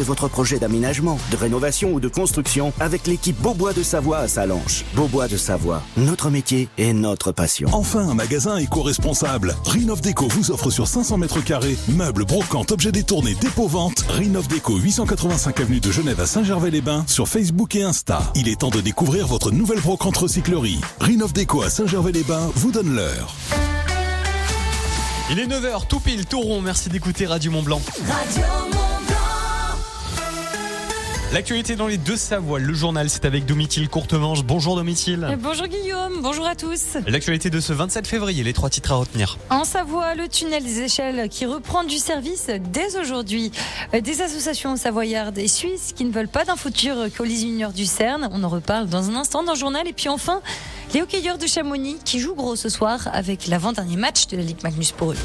de votre projet d'aménagement, de rénovation ou de construction avec l'équipe Beaubois de Savoie à Salanches. Beaubois de Savoie, notre métier et notre passion. Enfin, un magasin éco-responsable. Rinov Déco vous offre sur 500 mètres carrés meubles, brocantes, objets détournés, dépôt-vente. Rinov Déco 885 avenue de Genève à Saint-Gervais-les-Bains sur Facebook et Insta. Il est temps de découvrir votre nouvelle brocante recyclerie. Rinov Déco à Saint-Gervais-les-Bains vous donne l'heure. Il est 9h, tout pile, tout rond. Merci d'écouter Radio Mont Blanc. Radio Mont Blanc. L'actualité dans les deux Savoies. Le journal, c'est avec Domitil Courtemanche. Bonjour Domitil. Euh, Bonjour Guillaume, bonjour à tous. L'actualité de ce 27 février, les trois titres à retenir. En Savoie, le tunnel des échelles qui reprend du service dès aujourd'hui. Euh, Des associations savoyardes et suisses qui ne veulent pas d'un futur collisionneur du CERN. On en reparle dans un instant dans le journal. Et puis enfin, les hockeyeurs de Chamonix qui jouent gros ce soir avec l'avant-dernier match de la Ligue Magnus pour eux.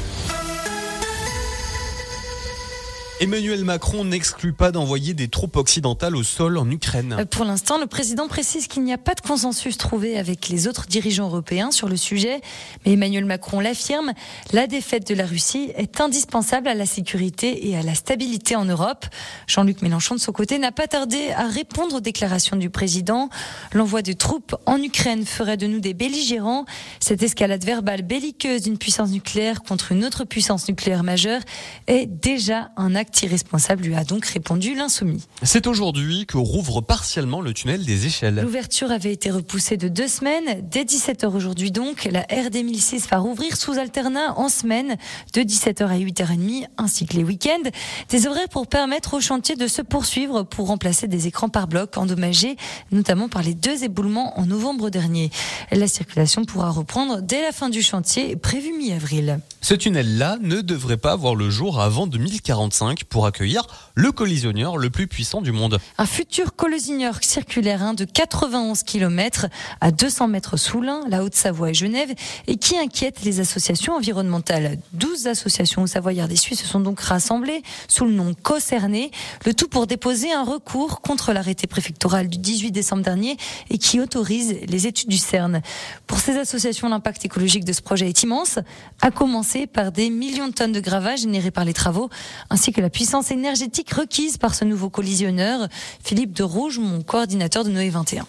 Emmanuel Macron n'exclut pas d'envoyer des troupes occidentales au sol en Ukraine. Euh, Pour l'instant, le président précise qu'il n'y a pas de consensus trouvé avec les autres dirigeants européens sur le sujet, mais Emmanuel Macron l'affirme, la défaite de la Russie est indispensable à la sécurité et à la stabilité en Europe. Jean-Luc Mélenchon, de son côté, n'a pas tardé à répondre aux déclarations du président. L'envoi de troupes en Ukraine ferait de nous des belligérants. Cette escalade verbale belliqueuse d'une puissance nucléaire contre une autre puissance nucléaire majeure est déjà un acte irresponsable, lui a donc répondu l'insoumis. C'est aujourd'hui que rouvre partiellement le tunnel des échelles. L'ouverture avait été repoussée de deux semaines. Dès 17h aujourd'hui donc, la RD 1006 va rouvrir sous alternat en semaine de 17h à 8h30 ainsi que les week-ends. Des horaires pour permettre au chantier de se poursuivre pour remplacer des écrans par bloc endommagés, notamment par les deux éboulements en novembre dernier. La circulation pourra reprendre dès la fin du chantier prévu mi-avril. Ce tunnel-là ne devrait pas voir le jour avant 2045 pour accueillir le collisionneur le plus puissant du monde. Un futur collisionneur circulaire hein, de 91 km à 200 mètres sous l'Ain, la Haute-Savoie et Genève, et qui inquiète les associations environnementales. 12 associations savoyardes et suisses se sont donc rassemblées sous le nom Concerné, le tout pour déposer un recours contre l'arrêté préfectoral du 18 décembre dernier et qui autorise les études du CERN. Pour ces associations, l'impact écologique de ce projet est immense, à commencer par des millions de tonnes de gravats générés par les travaux, ainsi que la puissance énergétique requise par ce nouveau collisionneur. Philippe de Rouge, mon coordinateur de Noé 21.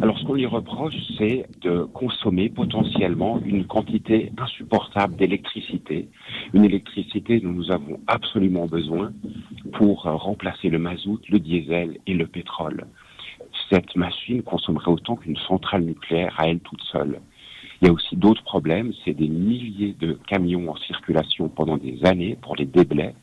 Alors, ce qu'on lui reproche, c'est de consommer potentiellement une quantité insupportable d'électricité, une électricité dont nous avons absolument besoin pour remplacer le mazout, le diesel et le pétrole. Cette machine consommerait autant qu'une centrale nucléaire à elle toute seule. Il y a aussi d'autres problèmes, c'est des milliers de camions en circulation pendant des années pour les déblais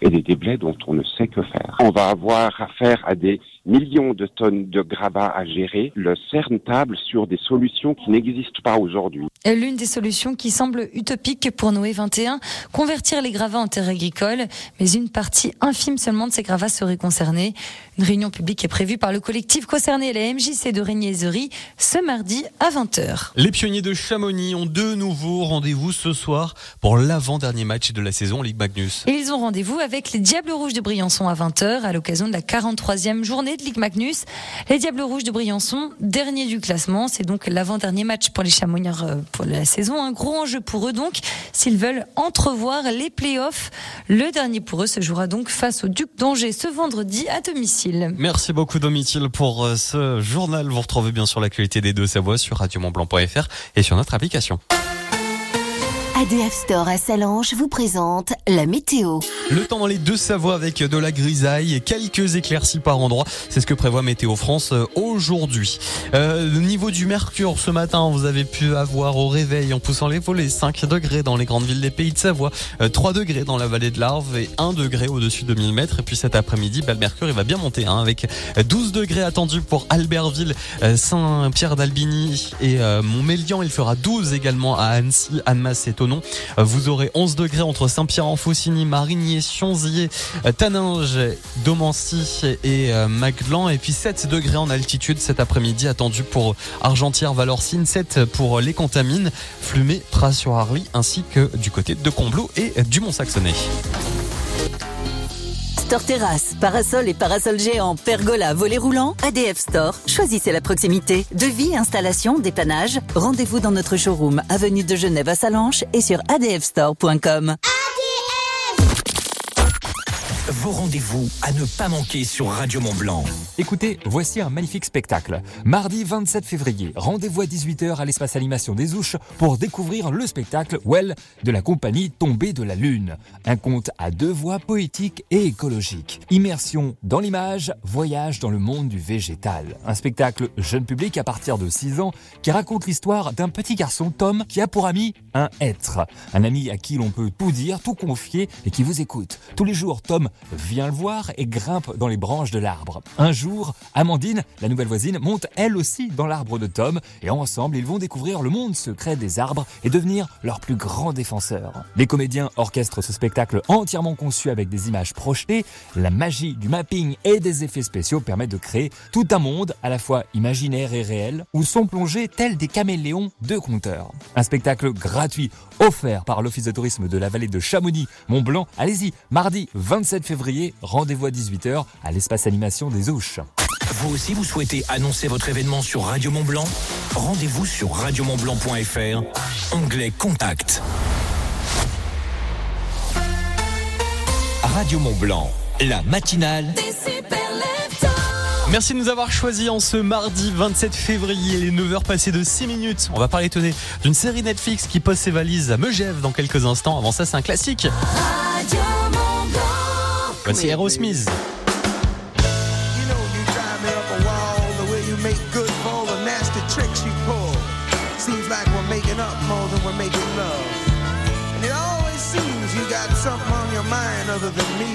et des déblais dont on ne sait que faire. On va avoir affaire à des millions de tonnes de gravats à gérer. Le CERN table sur des solutions qui n'existent pas aujourd'hui. L'une des solutions qui semble utopique pour Noé 21, convertir les gravats en terres agricoles, mais une partie infime seulement de ces gravats serait concernée. Une réunion publique est prévue par le collectif concerné, la MJC de Régnier-Zery, ce mardi à 20h. Les pionniers de Chamonix ont de nouveau rendez-vous ce soir pour l'avant-dernier match de la saison Ligue Magnus. Et ils ont rendez-vous avec les Diables Rouges de Briançon à 20h à l'occasion de la 43e journée Magnus. Les Diables Rouges de Briançon, dernier du classement, c'est donc l'avant-dernier match pour les Chamonnières euh, pour la saison. Un gros enjeu pour eux donc, s'ils veulent entrevoir les playoffs. Le dernier pour eux se jouera donc face au Duc d'Angers ce vendredi à domicile. Merci beaucoup Domitil pour euh, ce journal. Vous retrouvez bien sûr l'actualité des deux Savoies sur radiomontblanc.fr et sur notre application. ADF Store à Salange vous présente la météo. Le temps dans les deux Savoies avec de la grisaille et quelques éclaircies par endroit. C'est ce que prévoit Météo France euh, aujourd'hui. Euh, niveau du mercure ce matin, vous avez pu avoir au réveil en poussant les volets 5 degrés dans les grandes villes des pays de Savoie, euh, 3 degrés dans la vallée de l'Arve et 1 degré au-dessus de 1000 mètres. Et puis cet après-midi, bah, le mercure il va bien monter hein, avec 12 degrés attendus pour Albertville, euh, Saint-Pierre d'Albigny et euh, Montmélian. Il fera 12 également à Annecy, Annemasse et Vous aurez 11 degrés entre Saint-Pierre-en-Faucigny, Marigny, Sionzier, Taninges, Domancy et euh, Maglan. Et puis 7 degrés en altitude cet après-midi attendu pour Argentière, Valorcine, 7 pour les Contamines, Flumet, Pras-sur-Arly ainsi que du côté de Combloux et du Mont-Saxonnet. Store Terrasse, parasol et parasol géant, pergola, volet roulant, ADF Store. Choisissez la proximité. Devis, installation, dépannage. Rendez-vous dans notre showroom, avenue de Genève à Salanches et sur adfstore.com. vos rendez-vous à ne pas manquer sur Radio Mont Blanc. Écoutez, voici un magnifique spectacle. Mardi 27 février, rendez-vous à 18h à l'espace animation des Ouches pour découvrir le spectacle Well de la compagnie Tombée de la Lune. Un conte à deux voix poétique et écologique. Immersion dans l'image, voyage dans le monde du végétal. Un spectacle jeune public à partir de 6 ans qui raconte l'histoire d'un petit garçon, Tom, qui a pour ami un être. Un ami à qui l'on peut tout dire, tout confier et qui vous écoute. Tous les jours, Tom vient le voir et grimpe dans les branches de l'arbre. Un jour, Amandine, la nouvelle voisine, monte elle aussi dans l'arbre de Tom et ensemble, ils vont découvrir le monde secret des arbres et devenir leurs plus grands défenseurs. Les comédiens orchestrent ce spectacle entièrement conçu avec des images projetées. La magie du mapping et des effets spéciaux permettent de créer tout un monde à la fois imaginaire et réel où sont plongés tels des caméléons de conteurs. Un spectacle gratuit offert par l'Office de tourisme de la vallée de Chamonix, Mont-Blanc. Allez-y, mardi 27 février, rendez-vous à 18h à l'espace animation des Ouches. Vous aussi, vous souhaitez annoncer votre événement sur Radio Mont Blanc? Rendez-vous sur radiomontblanc.fr, onglet Contact. Radio Mont Blanc, la matinale Merci de nous avoir choisis en ce mardi 27 février, les 9h passées de 6 minutes. On va parler tenez, d'une série Netflix qui pose ses valises à Megève dans quelques instants. Avant ça, c'est un classique. Voici Aerosmith. something on your mind other than me.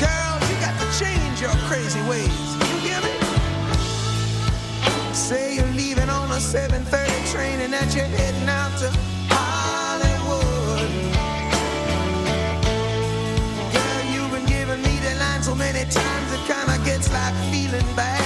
Girl, you got to change your crazy ways. You hear me? Say you're leaving on a 7:30 train and that you're heading out to many times it kinda gets like feeling bad.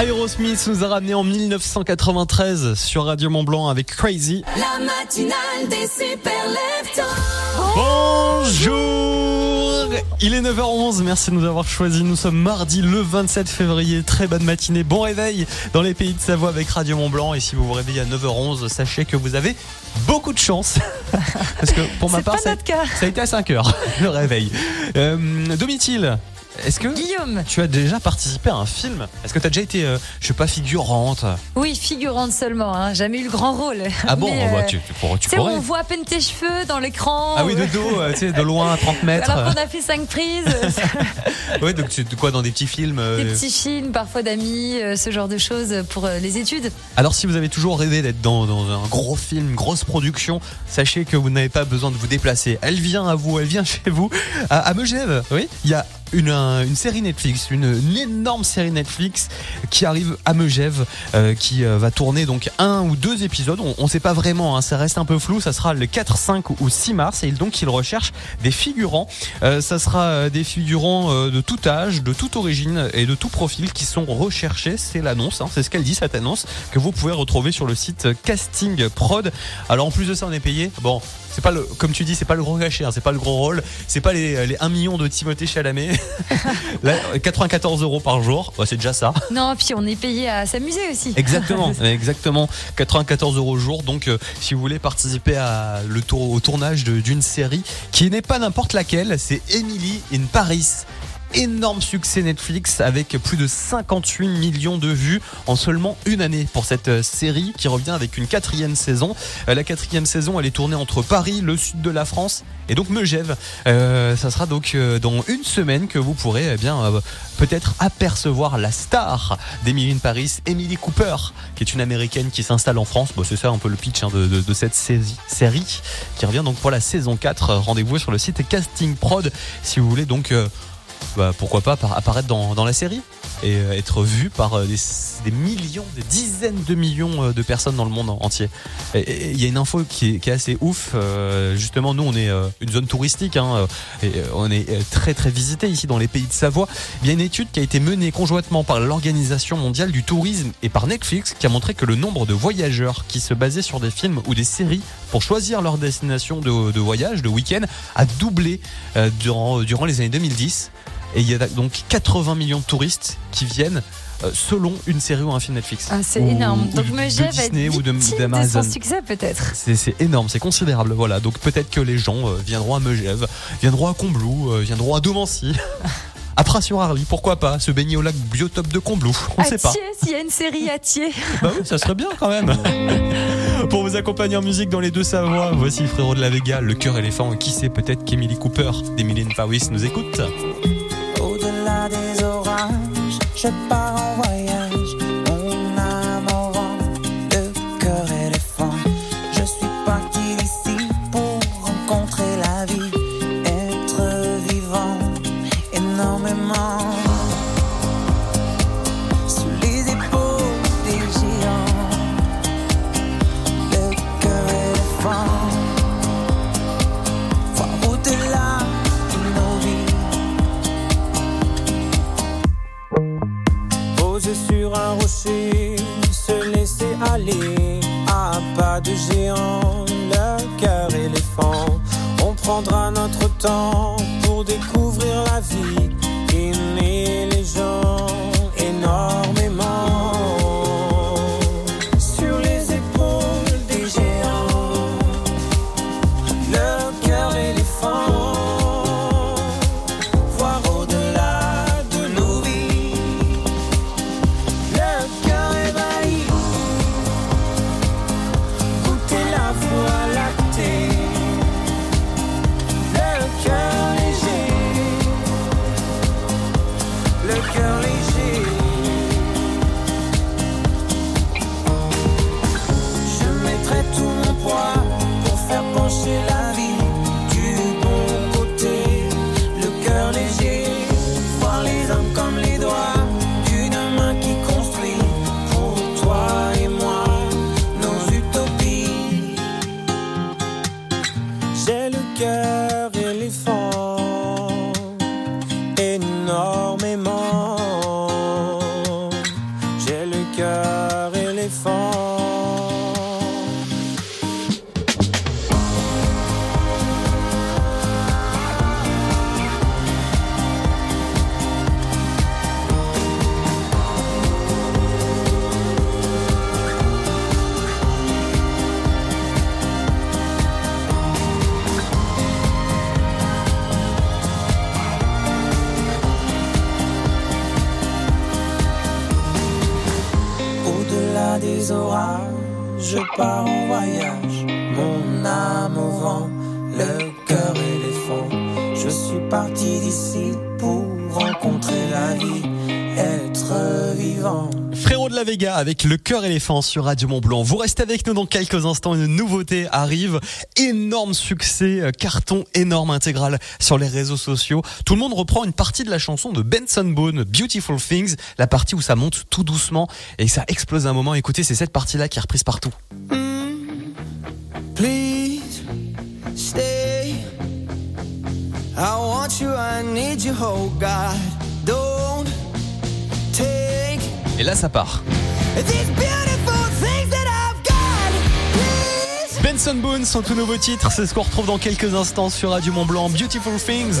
Aerosmith nous a ramené en 1993 sur Radio Mont Blanc avec Crazy. La matinale des super Bonjour Il est 9h11, merci de nous avoir choisis. Nous sommes mardi le 27 février. Très bonne matinée, bon réveil dans les pays de Savoie avec Radio Mont Blanc. Et si vous vous réveillez à 9h11, sachez que vous avez beaucoup de chance. Parce que pour ma part, pas ça, notre cas. ça a été à 5h le réveil. Euh, Domitil, est-ce que Guillaume. tu as déjà participé à un film? Est-ce que tu as déjà été, euh, je sais pas, figurante? Oui, figurante seulement, hein. jamais eu le grand rôle. Ah bon? Mais, bah, euh, tu, tu pourrais. Tu Tu sais, pourrais. on voit à peine tes cheveux dans l'écran. Ah oui, de euh, dos, euh, tu sais, de loin, à 30 mètres. Alors qu'on a fait cinq prises, Ouais, donc tu, quoi, dans des petits films euh, des petits films, parfois d'amis, euh, ce genre de choses pour euh, les études. Alors si vous avez toujours rêvé d'être dans, dans un gros film, grosse production, sachez que vous n'avez pas besoin de vous déplacer. Elle vient à vous, elle vient chez vous, à, à Megève. Oui, il y a une, un- une série Netflix, une, énorme série Netflix qui arrive à Megève, euh, qui euh, va tourner donc un ou deux épisodes. On ne sait pas vraiment, hein, ça reste un peu flou. Ça sera le 4, 5 ou 6 mars et donc il recherche des figurants. Euh, ça sera des figurants de tout âge, de toute origine et de tout profil qui sont recherchés. C'est l'annonce, hein, c'est ce qu'elle dit cette annonce que vous pouvez retrouver sur le site Casting Prod. Alors en plus de ça, on est payé. Bon. C'est pas le, comme tu dis, c'est pas le gros cachet, hein, c'est pas le gros rôle, c'est pas les, les 1 million de Timothée Chalamet. Là, 94 euros par jour, bah, c'est déjà ça. Non, puis on est payé à s'amuser aussi. Exactement, exactement. 94 euros jour. Donc, euh, si vous voulez participer à le tour, au tournage d'une série qui n'est pas n'importe laquelle, c'est Emily in Paris. Énorme succès Netflix avec plus de 58 millions de vues en seulement une année pour cette euh, série qui revient avec une quatrième saison. Euh, La quatrième saison, elle est tournée entre Paris, le sud de la France et donc Megève. Euh, ça sera donc euh, dans une semaine que vous pourrez eh bien peut-être apercevoir la star d'Emily in Paris, Emily Cooper, qui est une américaine qui s'installe en France. Bon, c'est ça un peu le pitch hein, de, cette série qui revient donc pour la saison 4. Euh, Rendez-vous sur le site Casting Prod si vous voulez donc bah, pourquoi pas par- apparaître dans, dans la série et euh, être vu par euh, des, millions, des dizaines de millions euh, de personnes dans le monde entier. Il y a une info qui est, qui est assez ouf. justement, nous, on est une zone touristique hein, on est très très visité ici dans les pays de Savoie. Il y a une étude qui a été menée conjointement par l'Organisation mondiale du tourisme et par Netflix qui a montré que le nombre de voyageurs qui se basaient sur des films ou des séries pour choisir leur destination de, voyage, de week-end, a doublé durant, durant les années 2010. Et il y a donc 80 millions de touristes qui viennent euh, selon une série ou un film Netflix. Ah, c'est énorme. Donc Megève Disney ou de- d'Amazon. son succès peut-être. C'est c'est énorme, c'est considérable. Voilà, donc peut-être que les gens euh, viendront à Megève, viendront à Combloux, euh, viendront à Domancy. À Pras-sur-Arly, pourquoi pas Se baigner au lac biotope de Combloux, on à sait pas. S'il y a une série à Thiers. Bah oui, ça serait bien quand même. Pour vous accompagner en musique dans les deux Savoies, voici Frérot de la Vega, le cœur éléphant. Et qui sait peut-être qu'Emily Cooper d'Emily Paris nous écoute je pars en voyage. Géant, le cœur éléphant. On prendra notre temps pour découvrir Des orages, je pars en voyage. Mon âme au vent, le cœur éléphant. Je suis parti d'ici pour rencontrer la vie, être vivant. Frérot de la Vega avec le cœur éléphant sur Radio Mont Blanc. Vous restez avec nous dans quelques instants. Une nouveauté arrive. Énorme succès, euh, carton énorme intégral sur les réseaux sociaux. Tout le monde reprend une partie de la chanson de Benson Boone, Beautiful Things, la partie où ça monte tout doucement et ça explose un moment. Écoutez, c'est cette partie-là qui est reprise partout. Please stay. I want you, I need you, oh God. Et là, ça part. Benson Boone, son tout nouveau titre, c'est ce qu'on retrouve dans quelques instants sur Radio Mont Blanc. Beautiful Things,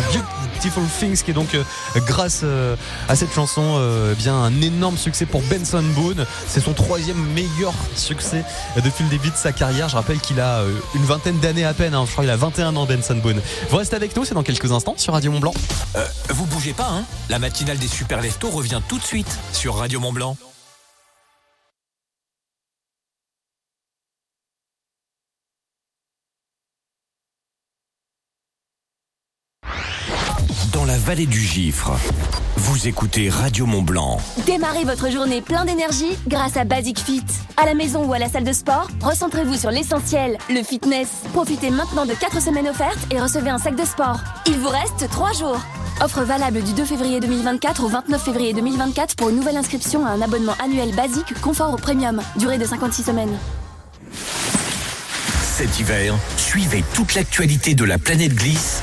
Beautiful Things, qui est donc euh, grâce euh, à cette chanson, euh, bien un énorme succès pour Benson Boone. C'est son troisième meilleur succès depuis le début de sa carrière. Je rappelle qu'il a une vingtaine d'années à peine. hein. Je crois qu'il a 21 ans, Benson Boone. Vous restez avec nous, c'est dans quelques instants sur Radio Mont Blanc. Vous bougez pas, hein La matinale des super leftos revient tout de suite sur Radio Mont Blanc. Vallée du Gifre, vous écoutez Radio Mont Blanc. Démarrez votre journée plein d'énergie grâce à Basic Fit. À la maison ou à la salle de sport, recentrez-vous sur l'essentiel, le fitness. Profitez maintenant de 4 semaines offertes et recevez un sac de sport. Il vous reste 3 jours. Offre valable du 2 février 2024 au 29 février 2024 pour une nouvelle inscription à un abonnement annuel basique confort au premium. Durée de 56 semaines. Cet hiver, suivez toute l'actualité de la planète glisse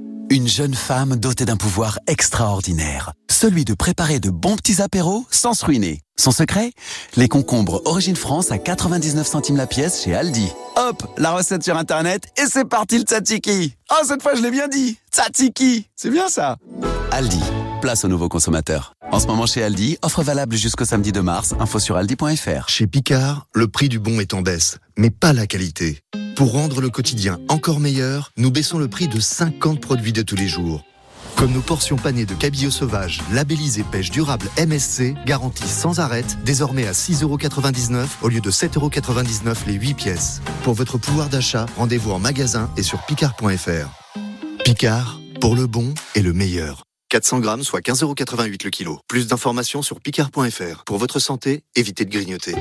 une jeune femme dotée d'un pouvoir extraordinaire, celui de préparer de bons petits apéros sans se ruiner. Son secret Les concombres Origine France à 99 centimes la pièce chez Aldi. Hop, la recette sur internet et c'est parti le tzatziki. Oh, cette fois je l'ai bien dit. Tzatziki, c'est bien ça. Aldi, place aux nouveaux consommateurs. En ce moment chez Aldi, offre valable jusqu'au samedi de mars, info sur aldi.fr. Chez Picard, le prix du bon est en baisse, mais pas la qualité. Pour rendre le quotidien encore meilleur, nous baissons le prix de 50 produits de tous les jours. Comme nos portions panées de cabillaud sauvage, labellisées pêche durable MSC, garanties sans arrêt, désormais à 6,99€ au lieu de 7,99€ les 8 pièces. Pour votre pouvoir d'achat, rendez-vous en magasin et sur picard.fr. Picard, pour le bon et le meilleur. 400 grammes, soit 15,88€ le kilo. Plus d'informations sur picard.fr. Pour votre santé, évitez de grignoter.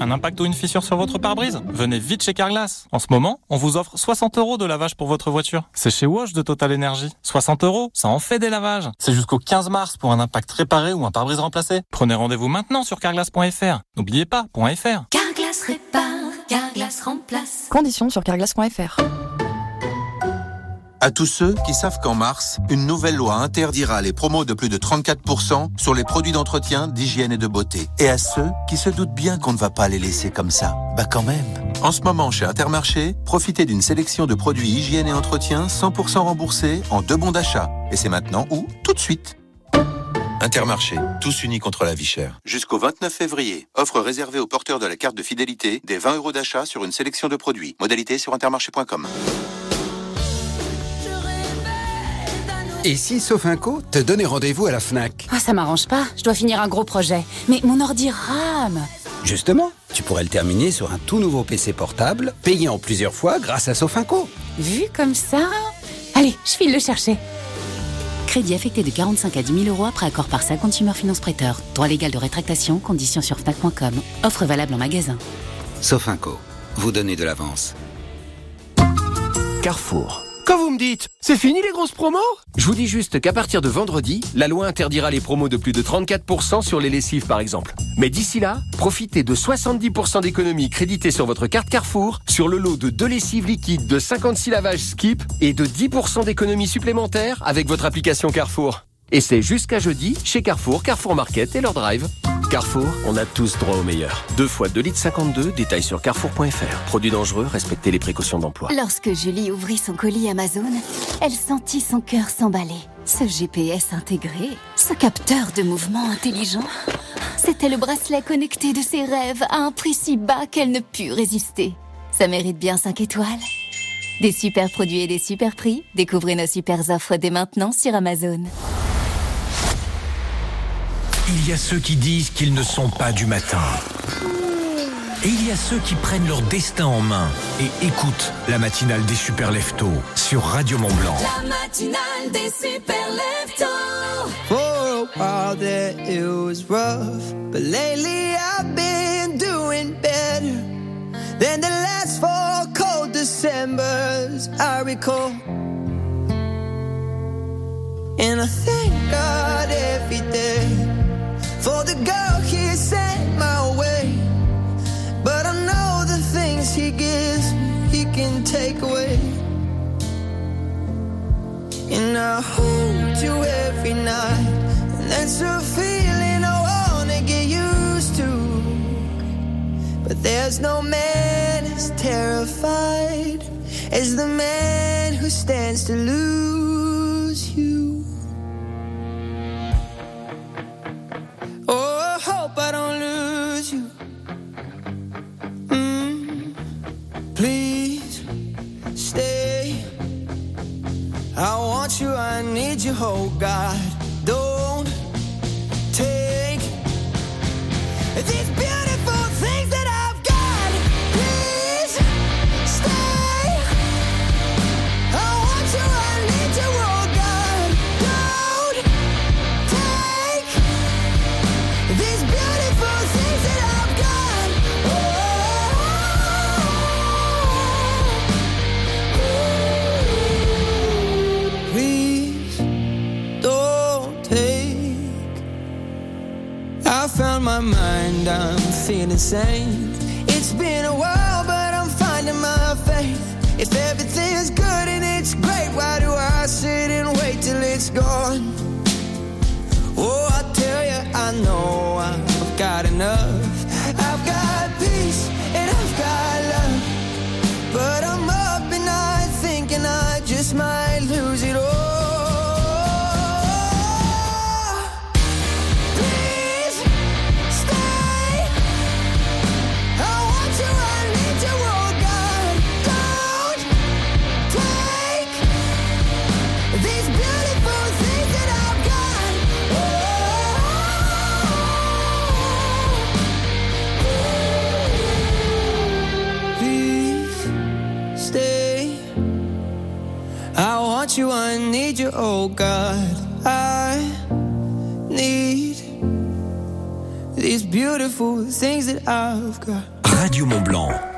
Un impact ou une fissure sur votre pare-brise? Venez vite chez Carglass. En ce moment, on vous offre 60 euros de lavage pour votre voiture. C'est chez Wash de Total Energy. 60 euros, ça en fait des lavages. C'est jusqu'au 15 mars pour un impact réparé ou un pare-brise remplacé. Prenez rendez-vous maintenant sur carglass.fr. N'oubliez pas, .fr. Carglass répare, Carglass remplace. Conditions sur carglass.fr. À tous ceux qui savent qu'en mars, une nouvelle loi interdira les promos de plus de 34% sur les produits d'entretien, d'hygiène et de beauté. Et à ceux qui se doutent bien qu'on ne va pas les laisser comme ça. Bah quand même. En ce moment, chez Intermarché, profitez d'une sélection de produits hygiène et entretien 100% remboursés en deux bons d'achat. Et c'est maintenant ou tout de suite. Intermarché, tous unis contre la vie chère. Jusqu'au 29 février, offre réservée aux porteurs de la carte de fidélité des 20 euros d'achat sur une sélection de produits. Modalité sur intermarché.com. Et si Sofinco te donnait rendez-vous à la FNAC Ah, ça m'arrange pas, je dois finir un gros projet. Mais mon ordi rame. Justement, tu pourrais le terminer sur un tout nouveau PC portable, payé en plusieurs fois grâce à Sofinco. Vu comme ça? Allez, je file le chercher. Crédit affecté de 45 à 10 000 euros après accord par sa Consumer Finance Prêteur. Droit légal de rétractation, conditions sur Fnac.com. Offre valable en magasin. Sofinco, vous donnez de l'avance. Carrefour. Quand vous me dites, c'est fini les grosses promos? Je vous dis juste qu'à partir de vendredi, la loi interdira les promos de plus de 34% sur les lessives par exemple. Mais d'ici là, profitez de 70% d'économies créditées sur votre carte Carrefour sur le lot de deux lessives liquides de 56 lavages Skip et de 10% d'économies supplémentaires avec votre application Carrefour. Et c'est jusqu'à jeudi chez Carrefour, Carrefour Market et leur drive. Carrefour, on a tous droit au meilleur. Deux fois 2 litres 52, détails sur carrefour.fr. Produits dangereux, respectez les précautions d'emploi. Lorsque Julie ouvrit son colis Amazon, elle sentit son cœur s'emballer. Ce GPS intégré, ce capteur de mouvement intelligent, c'était le bracelet connecté de ses rêves à un prix si bas qu'elle ne put résister. Ça mérite bien 5 étoiles. Des super produits et des super prix, découvrez nos super offres dès maintenant sur Amazon. Il y a ceux qui disent qu'ils ne sont pas du matin. Et il y a ceux qui prennent leur destin en main et écoutent la matinale des super leftos sur Radio Mont Blanc. La matinale des super leftos. For a while there it was rough, but lately I've been doing better than the last four cold Decembers I recall. And I thank God every day for the girl He sent my way. But I know the things He gives He can take away. And I hold you every night. And that's a feeling I wanna get used to. But there's no man as terrified as the man who stands to lose Oh, I hope I don't lose you. Mm, please stay. I want you, I need you, oh God. My mind, I'm feeling sane. It's been a while, but I'm finding my faith. If everything's good and it's great, why do I sit and wait till it's gone? Oh God. I need these beautiful things that I've got. Radio Mont Blanc.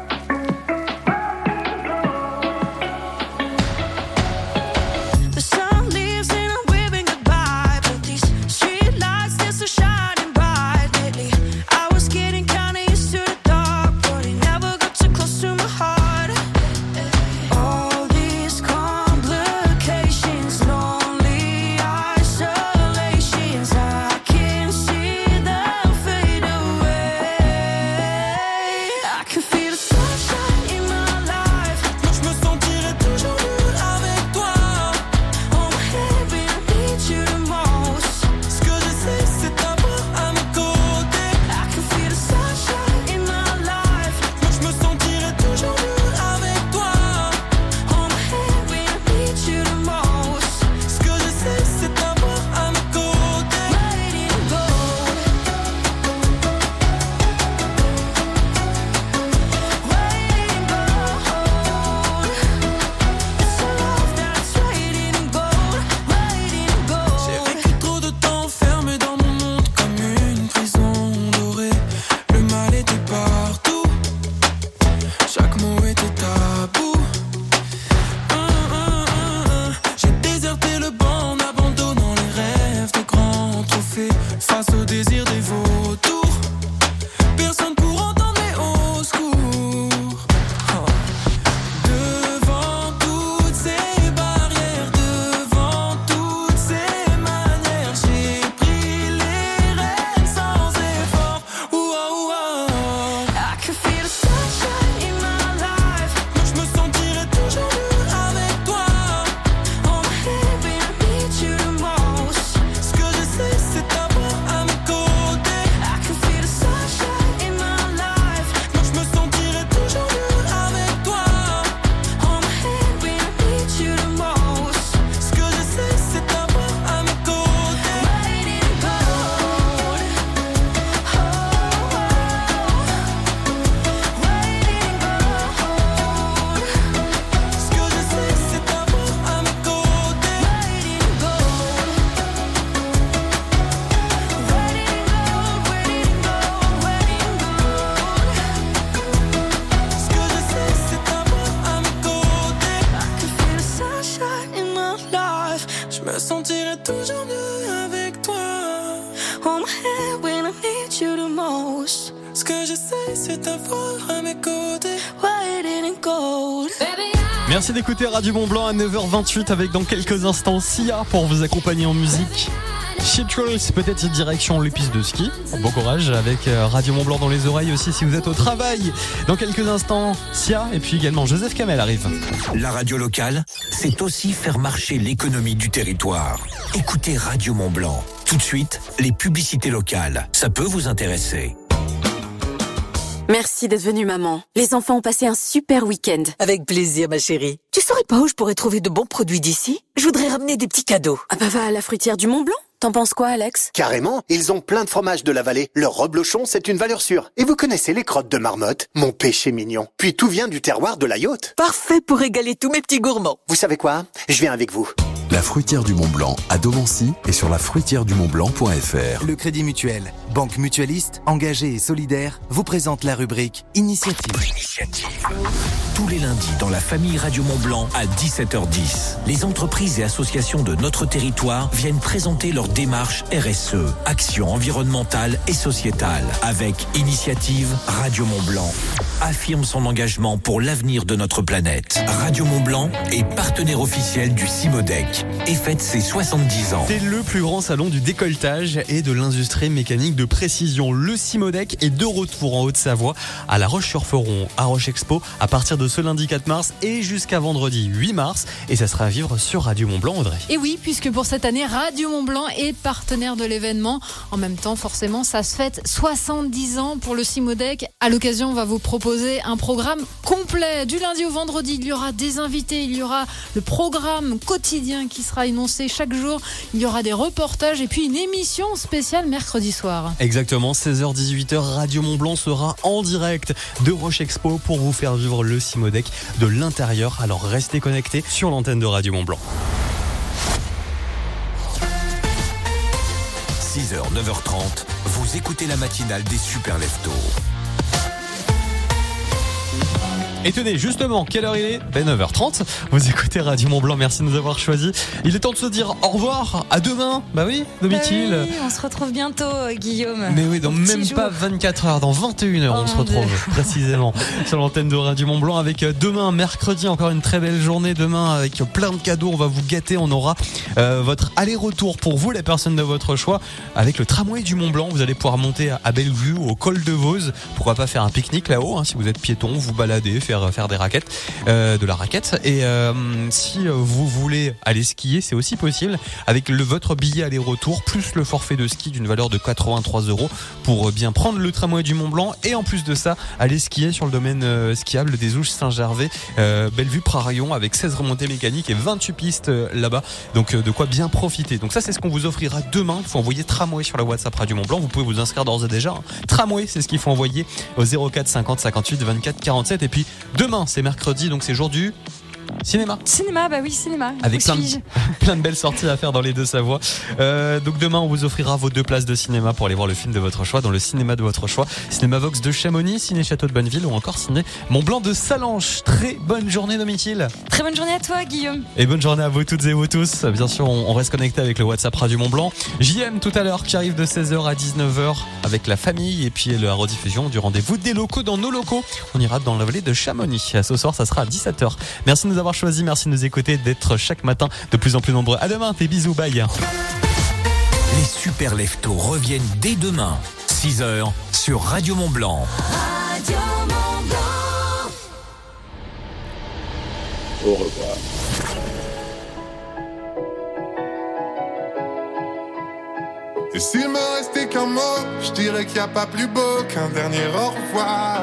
D'écouter Radio Mont Blanc à 9h28 avec dans quelques instants Sia pour vous accompagner en musique. Rolls, peut-être direction les pistes de ski. Bon courage avec euh, Radio Mont Blanc dans les oreilles aussi si vous êtes au travail. Dans quelques instants, Sia et puis également Joseph Kamel arrive. La radio locale, c'est aussi faire marcher l'économie du territoire. Écoutez Radio Mont Blanc. Tout de suite, les publicités locales. Ça peut vous intéresser. Merci d'être venue, maman. Les enfants ont passé un super week-end. Avec plaisir, ma chérie. Tu saurais pas où je pourrais trouver de bons produits d'ici? Je voudrais ramener des petits cadeaux. Ah bah va à la fruitière du Mont Blanc. T'en penses quoi, Alex? Carrément, ils ont plein de fromages de la vallée. Leur reblochon, c'est une valeur sûre. Et vous connaissez les crottes de marmotte? Mon péché mignon. Puis tout vient du terroir de la yacht. Parfait pour régaler tous mes petits gourmands. Vous savez quoi? Je viens avec vous. La fruitière du Mont Blanc à Domancy et sur la fruitière du Mont Blanc.fr. Le Crédit Mutuel, banque mutualiste, engagée et solidaire, vous présente la rubrique Initiative. Tous les lundis dans la famille Radio Mont Blanc à 17h10. Les entreprises et associations de notre territoire viennent présenter leur démarche RSE, action environnementale et sociétale, avec Initiative Radio Mont Blanc. Affirme son engagement pour l'avenir de notre planète. Radio Mont Blanc est partenaire officiel du CIMODEC et fête ses 70 ans. C'est le plus grand salon du décolletage et de l'industrie mécanique de précision. Le Simodec est de retour en Haute-Savoie à La Roche-sur-Foron, à Roche Expo, à partir de ce lundi 4 mars et jusqu'à vendredi 8 mars. Et ça sera à vivre sur Radio Mont Blanc, Audrey. Et oui, puisque pour cette année, Radio Mont Blanc est partenaire de l'événement. En même temps, forcément, ça se fête 70 ans pour le Simodec. À l'occasion, on va vous proposer un programme complet. Du lundi au vendredi, il y aura des invités, il y aura le programme quotidien qui sera énoncé chaque jour. Il y aura des reportages et puis une émission spéciale mercredi soir. Exactement, 16h-18h, Radio Mont Blanc sera en direct de Roche Expo pour vous faire vivre le Simodec de l'intérieur. Alors restez connectés sur l'antenne de Radio Mont Blanc. 6h, 9h30, vous écoutez la matinale des super leftos. Et tenez, justement, quelle heure il est Ben 9h30. Vous écoutez Radio Mont Blanc, merci de nous avoir choisis. Il est temps de se dire au revoir, à demain. Bah oui, Domitil. Bah oui, on se retrouve bientôt, euh, Guillaume. Mais oui, dans même jour. pas 24 heures, dans 21 heures, Oh on se retrouve Dieu. précisément sur l'antenne de Radio Mont Blanc avec euh, demain, mercredi, encore une très belle journée. Demain, avec plein de cadeaux, on va vous gâter. On aura euh, votre aller-retour pour vous, les personnes de votre choix, avec le tramway du Mont Blanc. Vous allez pouvoir monter à- Bellevue, au col de Vose. Pourquoi pas faire un pique-nique là-haut, hein, si vous êtes piéton, vous balader, faire faire des raquettes, euh, de la raquette. Et euh, si euh, vous voulez aller skier, c'est aussi possible avec le votre billet aller-retour plus le forfait de ski d'une valeur de 83 euros pour euh, bien prendre le tramway du Mont Blanc et en plus de ça aller skier sur le domaine euh, skiable des Ouches Saint-Gervais, euh, Bellevue Prarion avec 16 remontées mécaniques et 28 pistes euh, là-bas. Donc euh, de quoi bien profiter. Donc ça c'est ce qu'on vous offrira demain. Il faut envoyer tramway sur la WhatsApp Radio Mont Blanc. Vous pouvez vous inscrire d'ores et déjà. hein. Tramway, c'est ce qu'il faut envoyer au 04 50 58 24 47 et puis demain c'est mercredi donc c'est jour du cinéma. Cinéma, bah oui, cinéma. Avec plein de, plein de belles sorties à faire dans les deux Savoies. Euh, donc demain, on vous offrira vos deux places de cinéma pour aller voir le film de votre choix dans le cinéma de votre choix. Cinéma Vox de Chamonix, Ciné Château de Bonneville ou encore Ciné Mont Blanc de Salange. Très bonne journée, Domitil. Très bonne journée à toi, Guillaume. Et bonne journée à vous toutes et vous tous. Bien sûr, on, on reste connecté avec le WhatsApp Radio Mont Blanc. JM tout à l'heure qui arrive de 16h à 19h avec la famille et puis la rediffusion du rendez-vous des locaux dans nos locaux. On ira dans la vallée de Chamonix. Ce soir, ça sera à 17h. Merci de nous avoir choisis, merci de nous écouter, d'être chaque matin de plus en plus nombreux. À demain, tes bisous, bye. Les super leftos reviennent dès demain, 6h, sur Radio Mont Blanc. Au revoir. Et s'il me restait qu'un mot, je dirais qu'il n'y a pas plus beau qu'un dernier au revoir.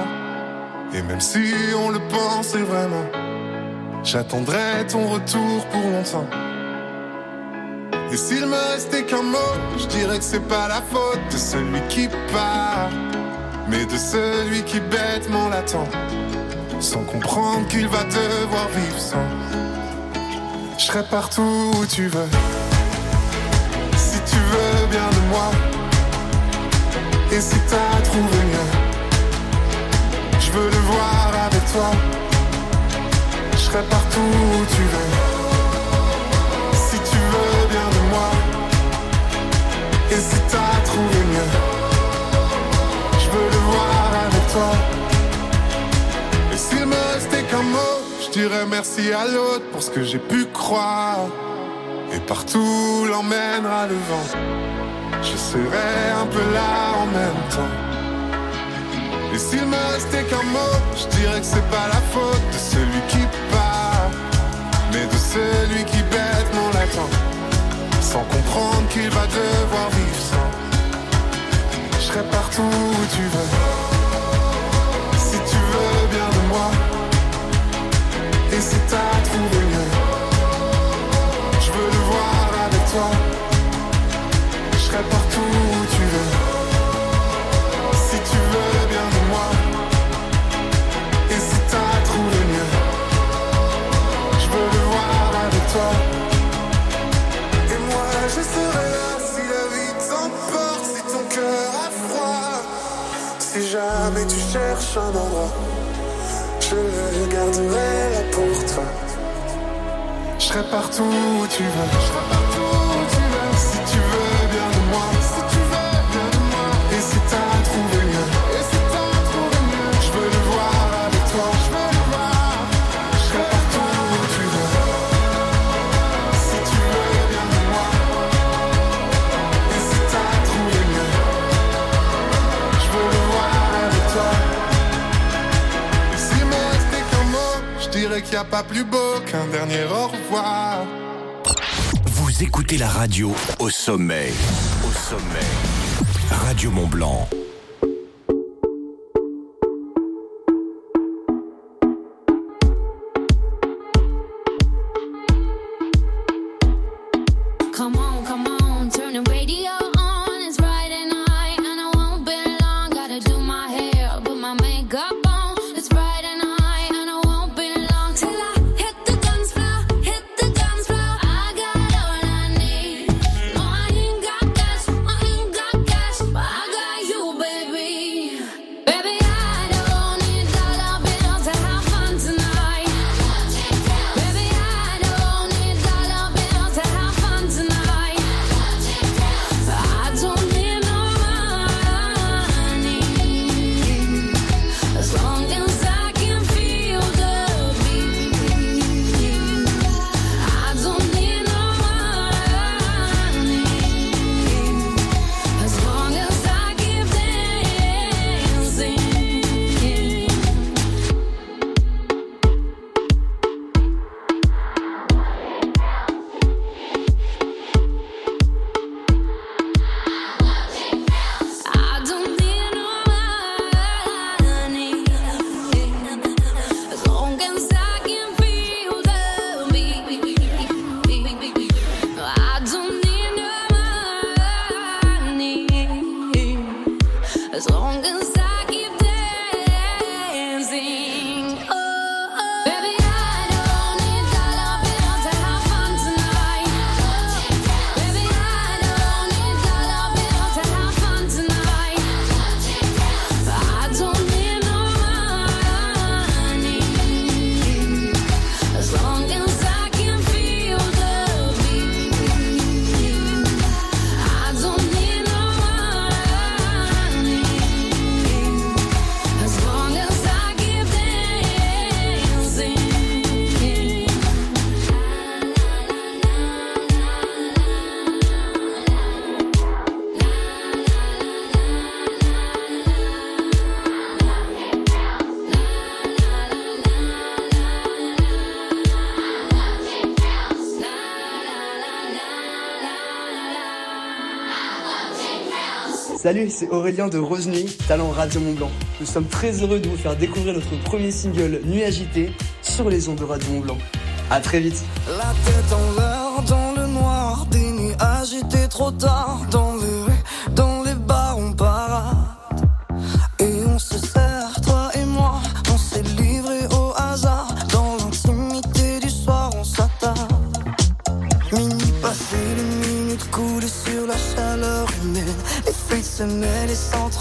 Et même si on le pensait vraiment, j'attendrai ton retour pour longtemps. Et s'il me restait qu'un mot, je dirais que c'est pas la faute de celui qui part, mais de celui qui bêtement l'attend, sans comprendre qu'il va devoir vivre sans. Je serai partout où tu veux si tu veux bien de moi. Et si t'as trouvé mieux, je veux le voir avec toi serai partout où tu veux. Si tu veux bien de moi, et si t'as trouvé mieux, je veux le voir avec toi. Et s'il me restait qu'un mot, je dirais merci à l'autre pour ce que j'ai pu croire. Et partout l'emmènera le vent. Je serai un peu là en même temps. Et s'il me restait qu'un mot, je dirais que c'est pas la faute de celui qui celui qui bêtement l'attend, sans comprendre qu'il va devoir vivre sans. Je serai partout où tu veux, si tu veux bien de moi, et si t'as trouvé mieux, je veux le voir avec toi. Jamais tu cherches un endroit. Je le garderai là pour toi Je serai partout où tu veux pas plus beau qu'un dernier au revoir Vous écoutez la radio au sommet. Au sommet. Radio Mont Blanc. C'est Aurélien de Rose Nuit, talent Radio Mont Blanc. Nous sommes très heureux de vous faire découvrir notre premier single Nuit agitée sur les ondes de Radio Mont Blanc. À très vite. La tête en dans le noir, des nuits agitées trop tard, dans les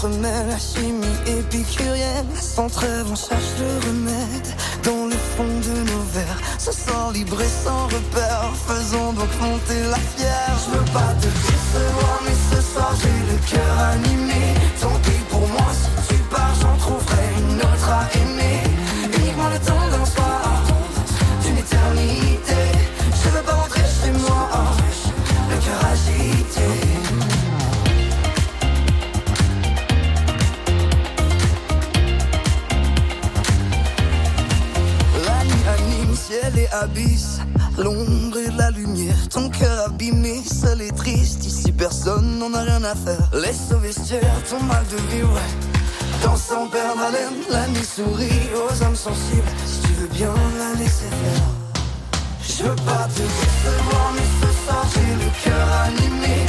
et s'entremêlent, la chimie épicurienne. Sans trêve, on cherche le remède dans le fond de nos verres. Se sent libre et sans repère, faisons donc monter la fière. Je veux pas te décevoir, mais ce soir j'ai le cœur animé. Personne n'en a rien à faire. Laisse au vestiaire ton mal de vivre. Dans sans perdre la nuit sourit aux âmes sensibles. Si tu veux bien la laisser faire. Je veux pas te décevoir, mais ce soir j'ai le cœur animé.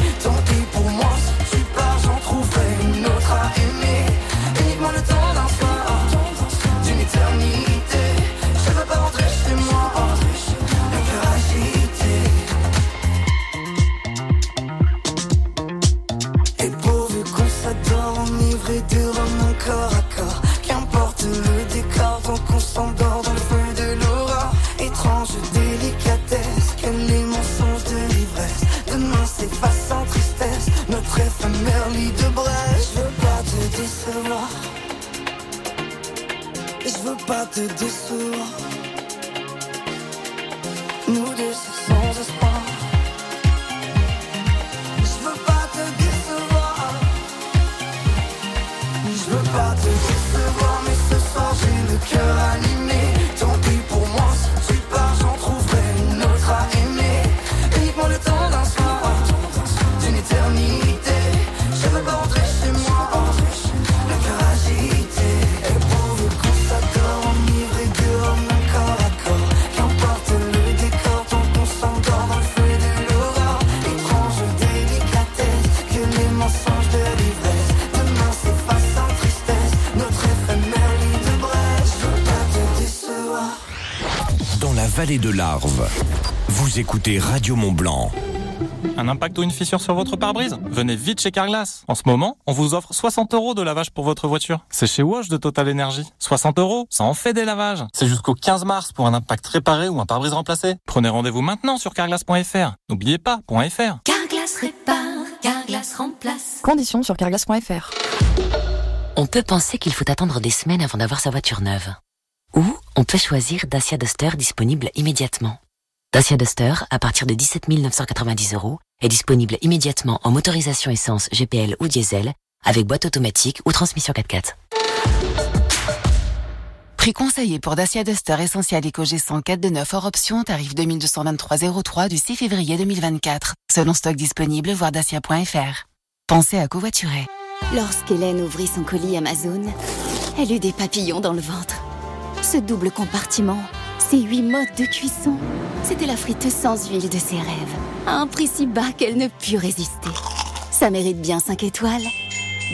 Vous écoutez Radio Mont Blanc. Un impact ou une fissure sur votre pare-brise? Venez vite chez Carglass. En ce moment, on vous offre 60 euros de lavage pour votre voiture. C'est chez Wash de Total Energy. 60 euros, ça en fait des lavages. C'est jusqu'au 15 mars pour un impact réparé ou un pare-brise remplacé. Prenez rendez-vous maintenant sur carglass.fr. N'oubliez pas, .fr. Carglass répare, Carglass remplace. Conditions sur carglass.fr. On peut penser qu'il faut attendre des semaines avant d'avoir sa voiture neuve. Ou on peut choisir Dacia Duster disponible immédiatement. Dacia Duster, à partir de 17 990 euros, est disponible immédiatement en motorisation essence GPL ou diesel, avec boîte automatique ou transmission 4x4. Prix conseillé pour Dacia Duster Essentiel Eco G100 4 de 9 hors option, tarif 2223,03 du 6 février 2024. Selon stock disponible, voir dacia.fr. Pensez à covoiturer. Lorsqu'Hélène ouvrit son colis Amazon, elle eut des papillons dans le ventre. Ce double compartiment, ces huit modes de cuisson, c'était la friteuse sans huile de ses rêves. À un prix si bas qu'elle ne put résister. Ça mérite bien 5 étoiles.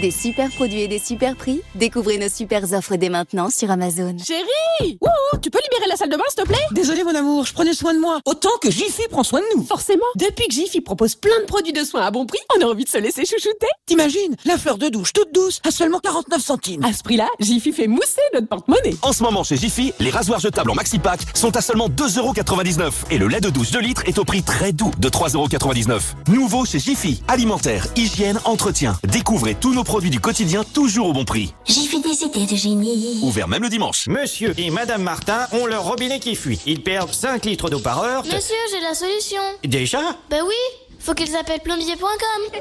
Des super produits et des super prix. Découvrez nos super offres dès maintenant sur Amazon. Chérie Wouhou, Tu peux libérer la salle de bain, s'il te plaît? Désolé mon amour, je prenais soin de moi. Autant que Jiffy prend soin de nous. Forcément, depuis que Jiffy propose plein de produits de soins à bon prix, on a envie de se laisser chouchouter. T'imagines La fleur de douche toute douce à seulement 49 centimes. À ce prix-là, Jiffy fait mousser notre porte-monnaie. En ce moment chez Jiffy, les rasoirs jetables en maxi pack sont à seulement 2,99€ et le lait de douche de litre est au prix très doux de 3,99€. Nouveau chez Jiffy, alimentaire, hygiène, entretien. Découvrez tous nos produits du quotidien toujours au bon prix. Jiffy des idées de génie. Ouvert même le dimanche. Monsieur et Madame Martin ont leur robinet qui fuit. Ils perdent 5 litres d'eau par heure. Monsieur, j'ai la solution. Déjà? Ben oui, faut qu'ils appellent plombier.com.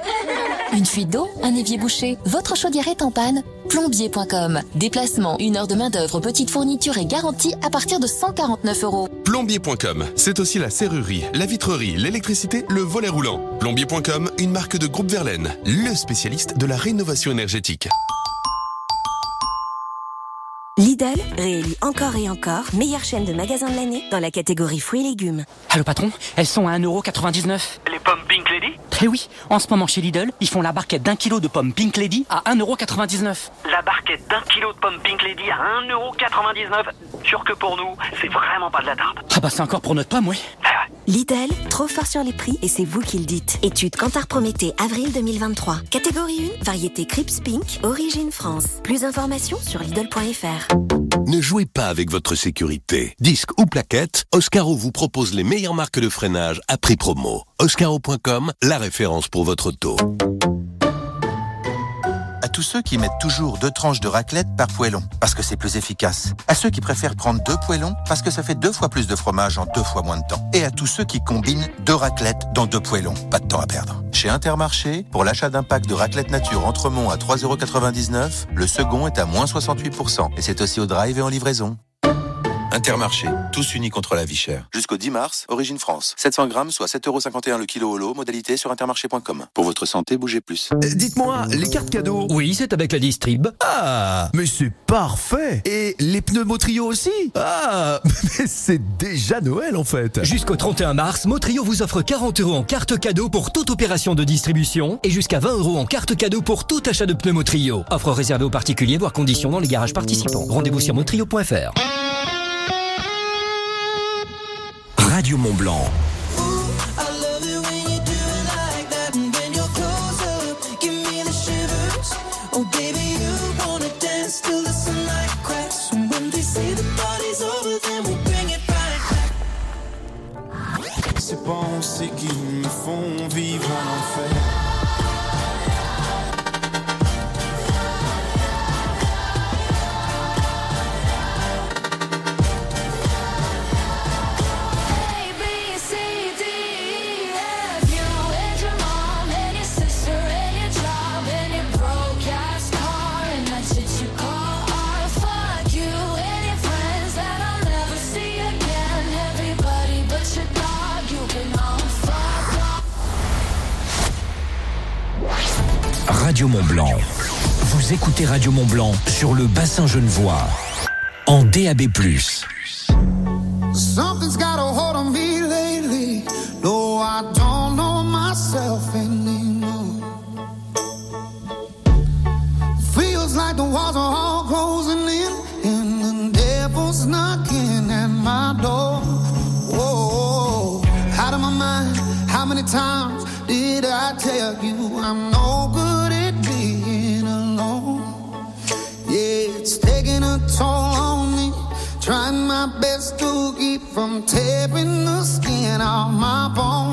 Une fuite d'eau, un évier bouché, votre chaudière est en panne Plombier.com. Déplacement, une heure de main-d'œuvre, petite fourniture et garantie à partir de 149 euros. Plombier.com, c'est aussi la serrurerie, la vitrerie, l'électricité, le volet roulant. Plombier.com, une marque de groupe Verlaine, le spécialiste de la rénovation énergétique. Lidl réélit encore et encore meilleure chaîne de magasins de l'année dans la catégorie fruits et légumes. Allô patron, elles sont à 1,99€. Les pommes Pink Lady? Eh oui, en ce moment chez Lidl, ils font la barquette d'un kilo de pommes Pink Lady à 1,99€. La barquette d'un kilo de pommes Pink Lady à 1,99€. Sûr que pour nous, c'est vraiment pas de la tarte. Ah bah c'est encore pour notre pomme, oui. Lidl, trop fort sur les prix et c'est vous qui le dites. Étude Cantar Prométhée, avril 2023. Catégorie 1, variété Crips Pink, origine France. Plus d'informations sur Lidl.fr. Ne jouez pas avec votre sécurité. Disque ou plaquette, Oscaro vous propose les meilleures marques de freinage à prix promo. Oscaro.com, la référence pour votre auto. À tous ceux qui mettent toujours deux tranches de raclette par poêlon, parce que c'est plus efficace. À ceux qui préfèrent prendre deux poêlons, parce que ça fait deux fois plus de fromage en deux fois moins de temps. Et à tous ceux qui combinent deux raclettes dans deux poêlons. Pas de temps à perdre. Chez Intermarché, pour l'achat d'un pack de raclette nature Entremont à 3,99€, le second est à moins 68%. Et c'est aussi au drive et en livraison. Intermarché, tous unis contre la vie chère. Jusqu'au 10 mars, Origine France. 700 grammes, soit 7,51€ le kilo au lot, modalité sur intermarché.com. Pour votre santé, bougez plus. Euh, Dites-moi, les cartes cadeaux Oui, c'est avec la distrib. Ah, mais c'est parfait Et les pneus Motrio aussi Ah, mais c'est déjà Noël en fait Jusqu'au 31 mars, Motrio vous offre 40 euros en carte cadeau pour toute opération de distribution et jusqu'à 20 euros en carte cadeau pour tout achat de pneus Motrio. Offre réservée aux particuliers, voire conditions dans les garages participants. Rendez-vous sur motrio.fr. it right back. Ces pensées qui me font vivre Radio Mont Blanc. Vous écoutez Radio Mont Blanc sur le bassin Genevois. En DAB+. Something's got a hold on me lately. No, I don't know myself anymore. Feels like the walls are all closing from tearing the skin off my bones.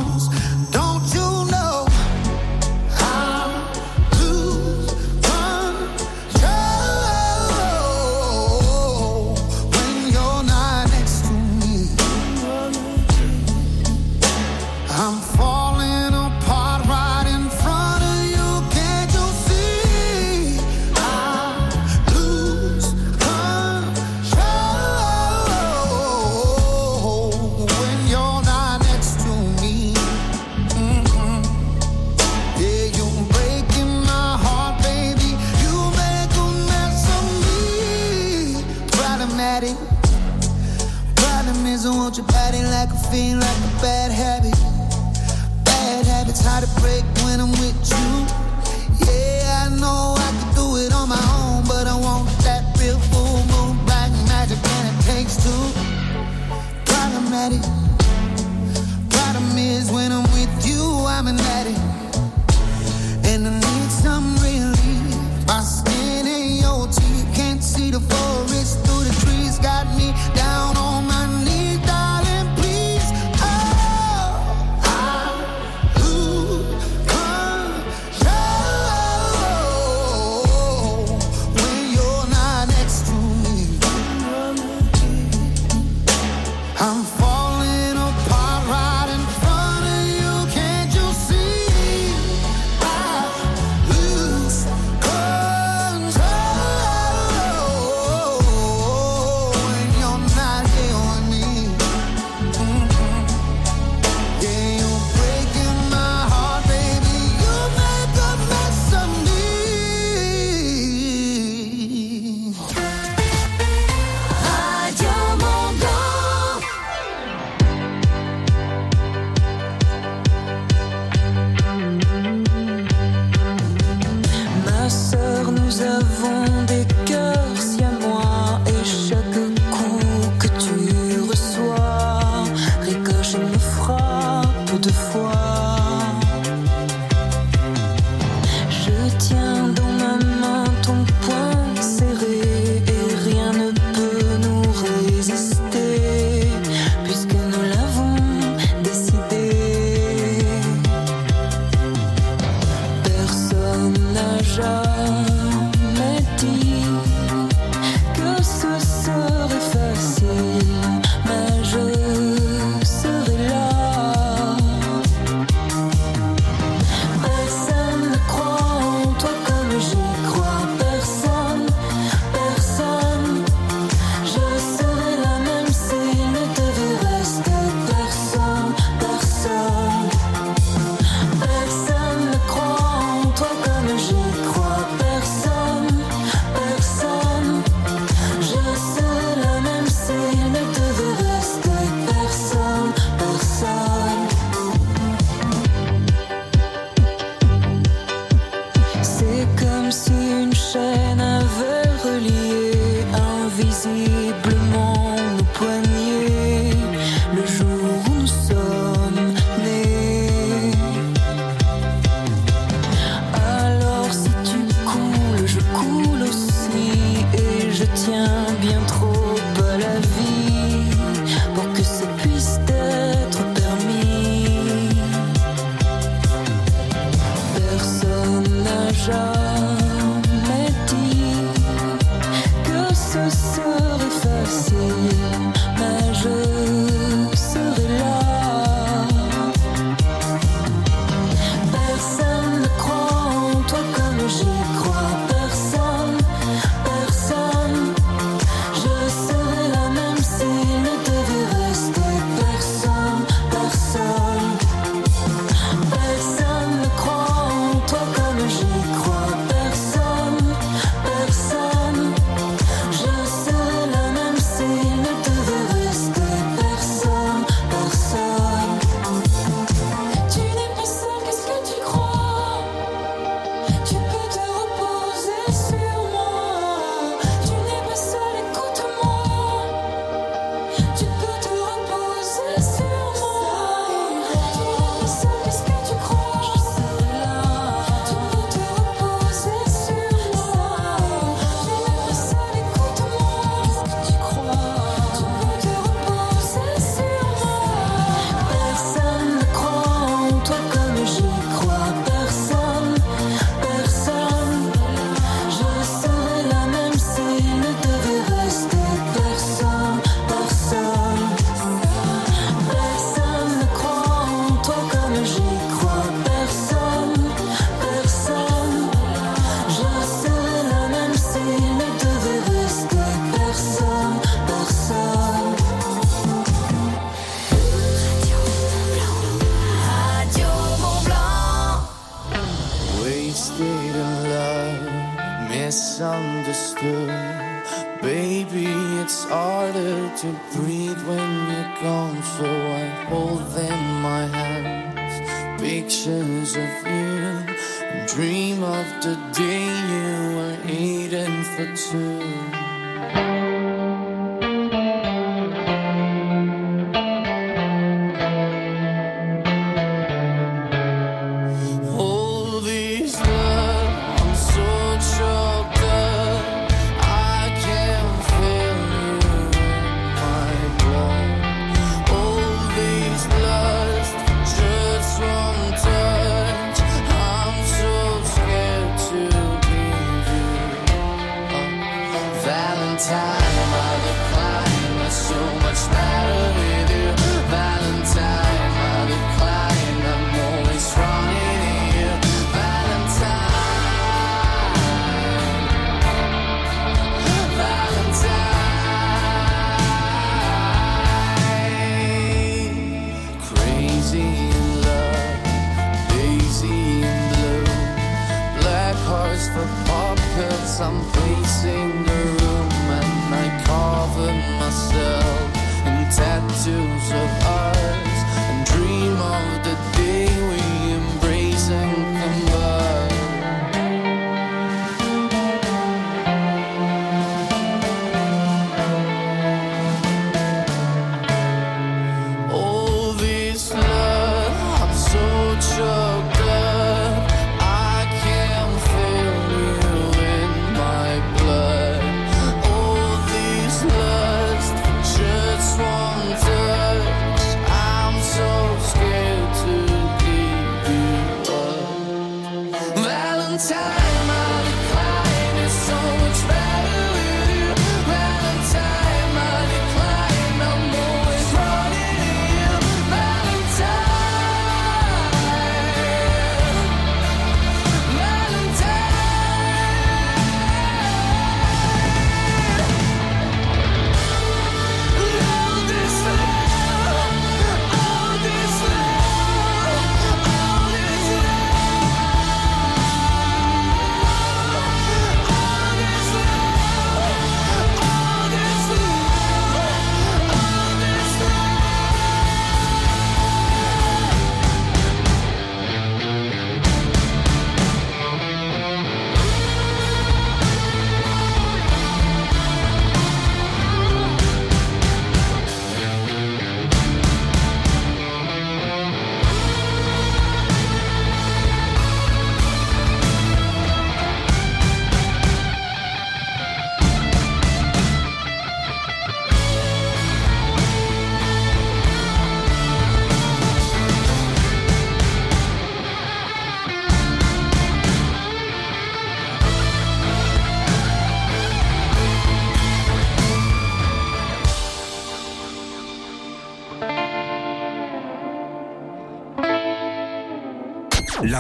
Invisiblement nos poignets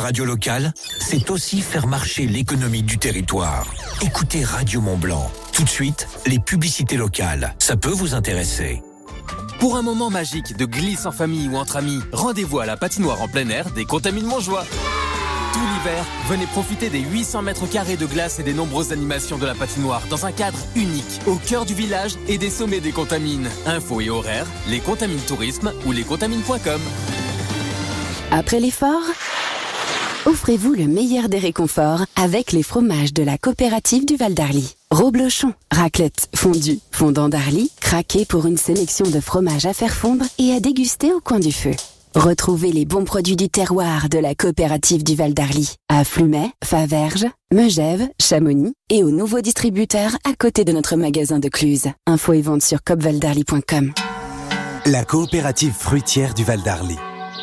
radio locale, c'est aussi faire marcher l'économie du territoire. Écoutez Radio Mont Blanc. Tout de suite, les publicités locales. Ça peut vous intéresser. Pour un moment magique de glisse en famille ou entre amis, rendez-vous à la patinoire en plein air des Contamines Montjoie. Tout l'hiver, venez profiter des 800 mètres carrés de glace et des nombreuses animations de la patinoire dans un cadre unique, au cœur du village et des sommets des Contamines. Infos et horaires, les Contamines Tourisme ou lescontamines.com. Après l'effort, offrez-vous le meilleur des réconforts avec les fromages de la coopérative du Val d'Arly. Roblochon, raclette, fondue, fondant d'Arly, craqué pour une sélection de fromages à faire fondre et à déguster au coin du feu. Retrouvez les bons produits du terroir de la coopérative du Val d'Arly à Flumet, Faverges, Megève, Chamonix et aux nouveaux distributeurs à côté de notre magasin de Cluse. Info et vente sur copvaldarly.com. La coopérative fruitière du Val d'Arly.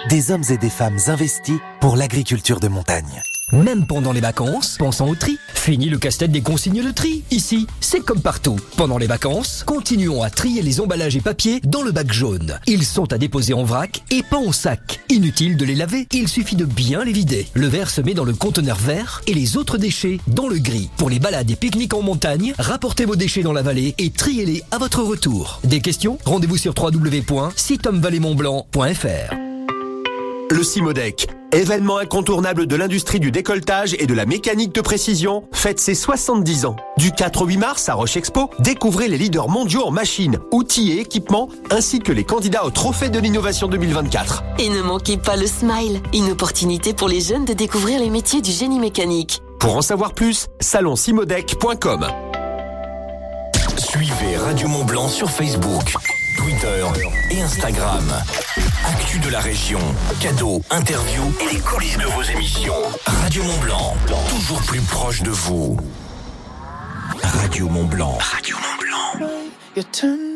Des hommes et des femmes investis pour l'agriculture de montagne. Même pendant les vacances, pensons au tri. Fini le casse-tête des consignes de tri. Ici, c'est comme partout. Pendant les vacances, continuons à trier les emballages et papiers dans le bac jaune. Ils sont à déposer en vrac et pas en sac. Inutile de les laver, il suffit de bien les vider. Le verre se met dans le conteneur vert et les autres déchets dans le gris. Pour les balades et pique-niques en montagne, rapportez vos déchets dans la vallée et triez-les à votre retour. Des questions? Rendez-vous sur www.sitomvalleymontblanc.fr. Le Simodec, événement incontournable de l'industrie du décolletage et de la mécanique de précision, fête ses 70 ans. Du 4 au 8 mars à Roche Expo, découvrez les leaders mondiaux en machines, outils et équipements, ainsi que les candidats au Trophée de l'innovation 2024. Et ne manquez pas le Smile, une opportunité pour les jeunes de découvrir les métiers du génie mécanique. Pour en savoir plus, salonsimodec.com. Suivez Radio Mont Blanc sur Facebook, Twitter et Instagram. Actu de la région, cadeaux, interviews et les coulisses de vos émissions. Radio Mont Blanc, toujours plus proche de vous. Radio Mont Blanc. Radio Mont Blanc.